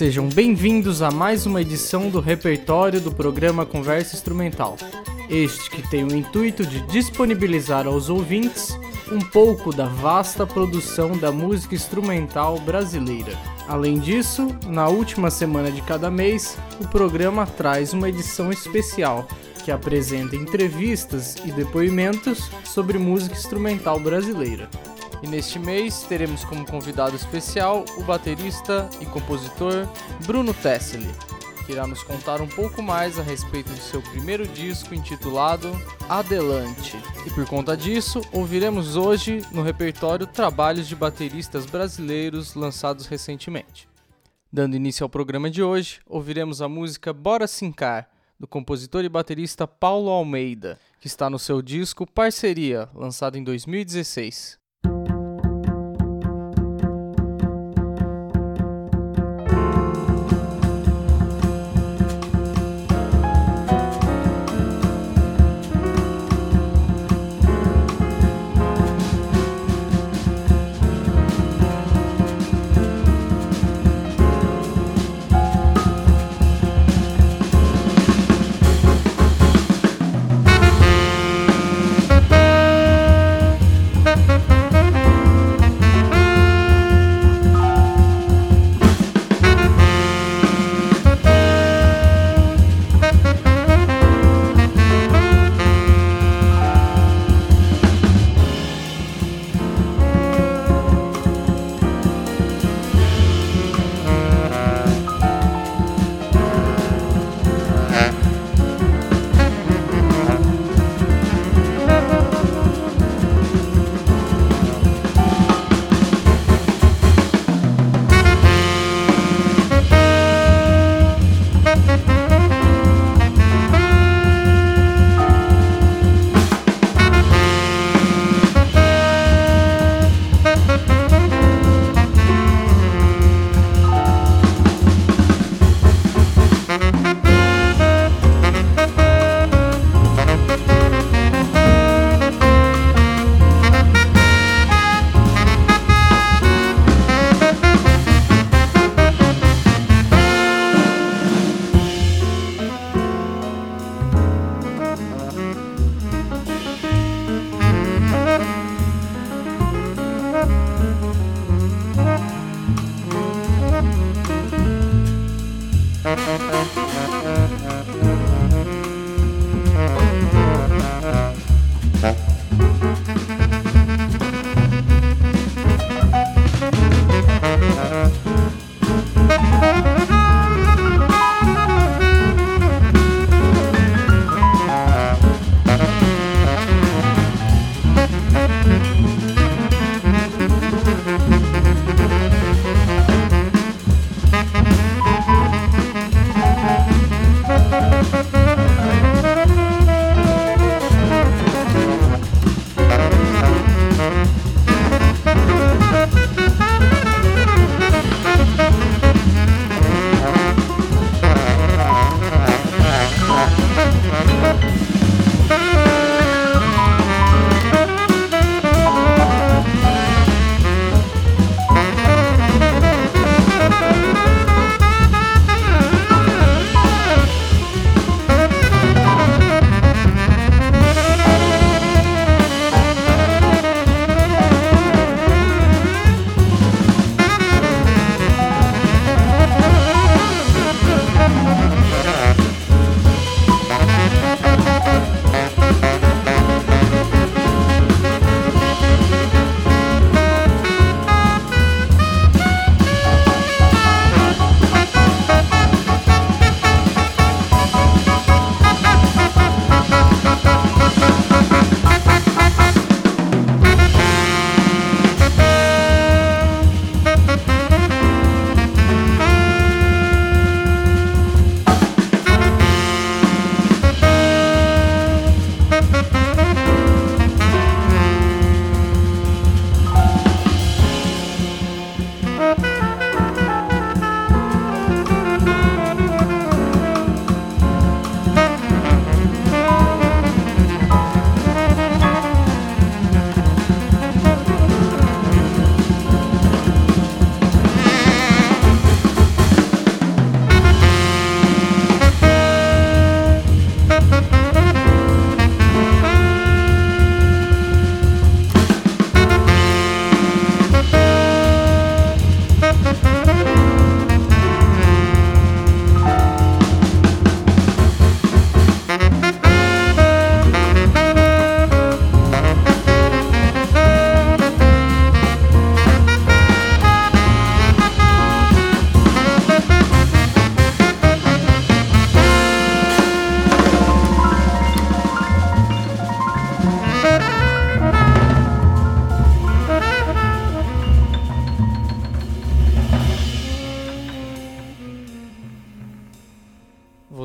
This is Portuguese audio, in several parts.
Sejam bem-vindos a mais uma edição do repertório do programa Conversa Instrumental. Este que tem o intuito de disponibilizar aos ouvintes um pouco da vasta produção da música instrumental brasileira. Além disso, na última semana de cada mês, o programa traz uma edição especial que apresenta entrevistas e depoimentos sobre música instrumental brasileira. E neste mês teremos como convidado especial o baterista e compositor Bruno Tesseli, que irá nos contar um pouco mais a respeito de seu primeiro disco intitulado Adelante. E por conta disso, ouviremos hoje no repertório trabalhos de bateristas brasileiros lançados recentemente. Dando início ao programa de hoje, ouviremos a música Bora Sincar, do compositor e baterista Paulo Almeida, que está no seu disco Parceria, lançado em 2016.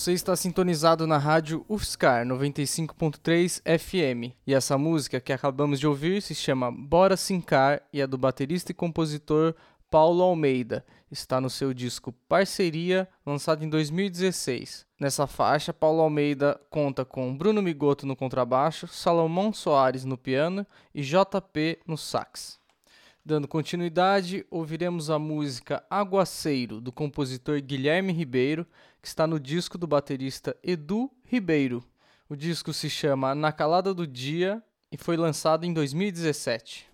Você está sintonizado na rádio UFSCar 95.3 FM e essa música que acabamos de ouvir se chama Bora Sincar e é do baterista e compositor Paulo Almeida. Está no seu disco Parceria, lançado em 2016. Nessa faixa, Paulo Almeida conta com Bruno Migoto no contrabaixo, Salomão Soares no piano e JP no sax. Dando continuidade, ouviremos a música Aguaceiro, do compositor Guilherme Ribeiro, que está no disco do baterista Edu Ribeiro. O disco se chama Na Calada do Dia e foi lançado em 2017.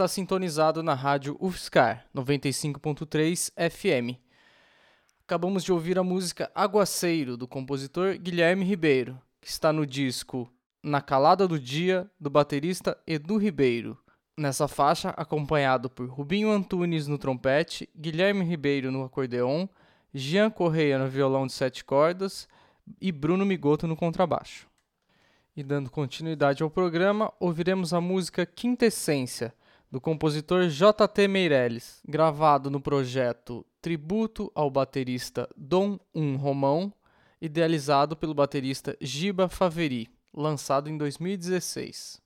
Está sintonizado na rádio UFSCar 95.3 FM. Acabamos de ouvir a música Aguaceiro, do compositor Guilherme Ribeiro, que está no disco Na Calada do Dia, do baterista Edu Ribeiro. Nessa faixa, acompanhado por Rubinho Antunes no trompete, Guilherme Ribeiro no acordeon, Jean Correia no violão de sete cordas e Bruno Migoto no contrabaixo. E dando continuidade ao programa, ouviremos a música Quintessência, do compositor J.T. Meirelles, gravado no projeto Tributo ao baterista Dom Um Romão, idealizado pelo baterista Giba Faveri, lançado em 2016.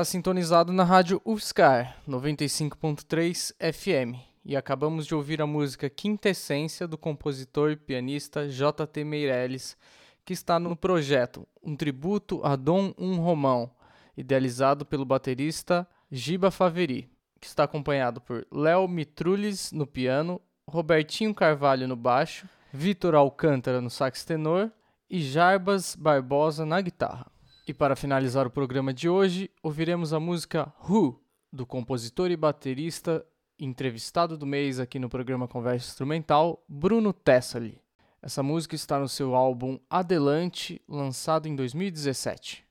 Está sintonizado na rádio UFSCar 95.3 FM e acabamos de ouvir a música Quintessência do compositor e pianista J.T. Meirelles, que está no projeto Um Tributo a Dom Um Romão, idealizado pelo baterista Giba Faveri, que está acompanhado por Léo Mitrulles no piano, Robertinho Carvalho no baixo, Vitor Alcântara no sax tenor e Jarbas Barbosa na guitarra. E para finalizar o programa de hoje, ouviremos a música Who, do compositor e baterista entrevistado do mês aqui no programa Conversa Instrumental, Bruno Tessali. Essa música está no seu álbum Adelante, lançado em 2017.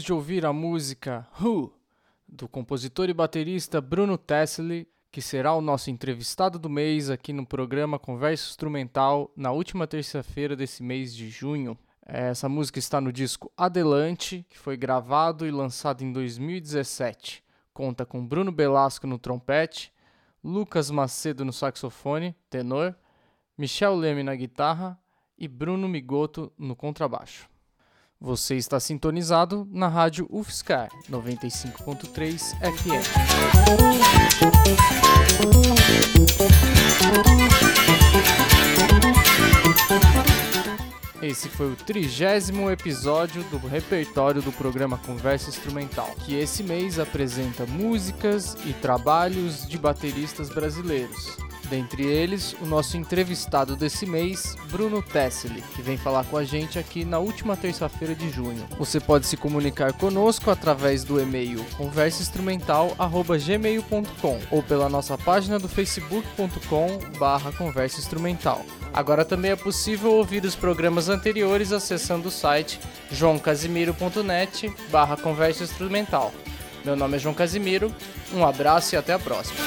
Acabamos de ouvir a música Who, do compositor e baterista Bruno Tessely, que será o nosso entrevistado do mês aqui no programa Conversa Instrumental na última terça-feira desse mês de junho. Essa música está no disco Adelante, que foi gravado e lançado em 2017. Conta com Bruno Belasco no trompete, Lucas Macedo no saxofone, tenor, Michel Leme na guitarra e Bruno Migoto no contrabaixo. Você está sintonizado na rádio UFSCar 95.3 FM. Esse foi o trigésimo episódio do repertório do programa Conversa Instrumental, que esse mês apresenta músicas e trabalhos de bateristas brasileiros. Dentre eles, o nosso entrevistado desse mês, Bruno Tessely, que vem falar com a gente aqui na última terça-feira de junho. Você pode se comunicar conosco através do e-mail conversainstrumental@gmail.com ou pela nossa página do facebook.com/conversainstrumental. Agora também é possível ouvir os programas anteriores acessando o site joãocasimiro.net/conversa instrumental. Meu nome é João Casimiro, um abraço e até a próxima.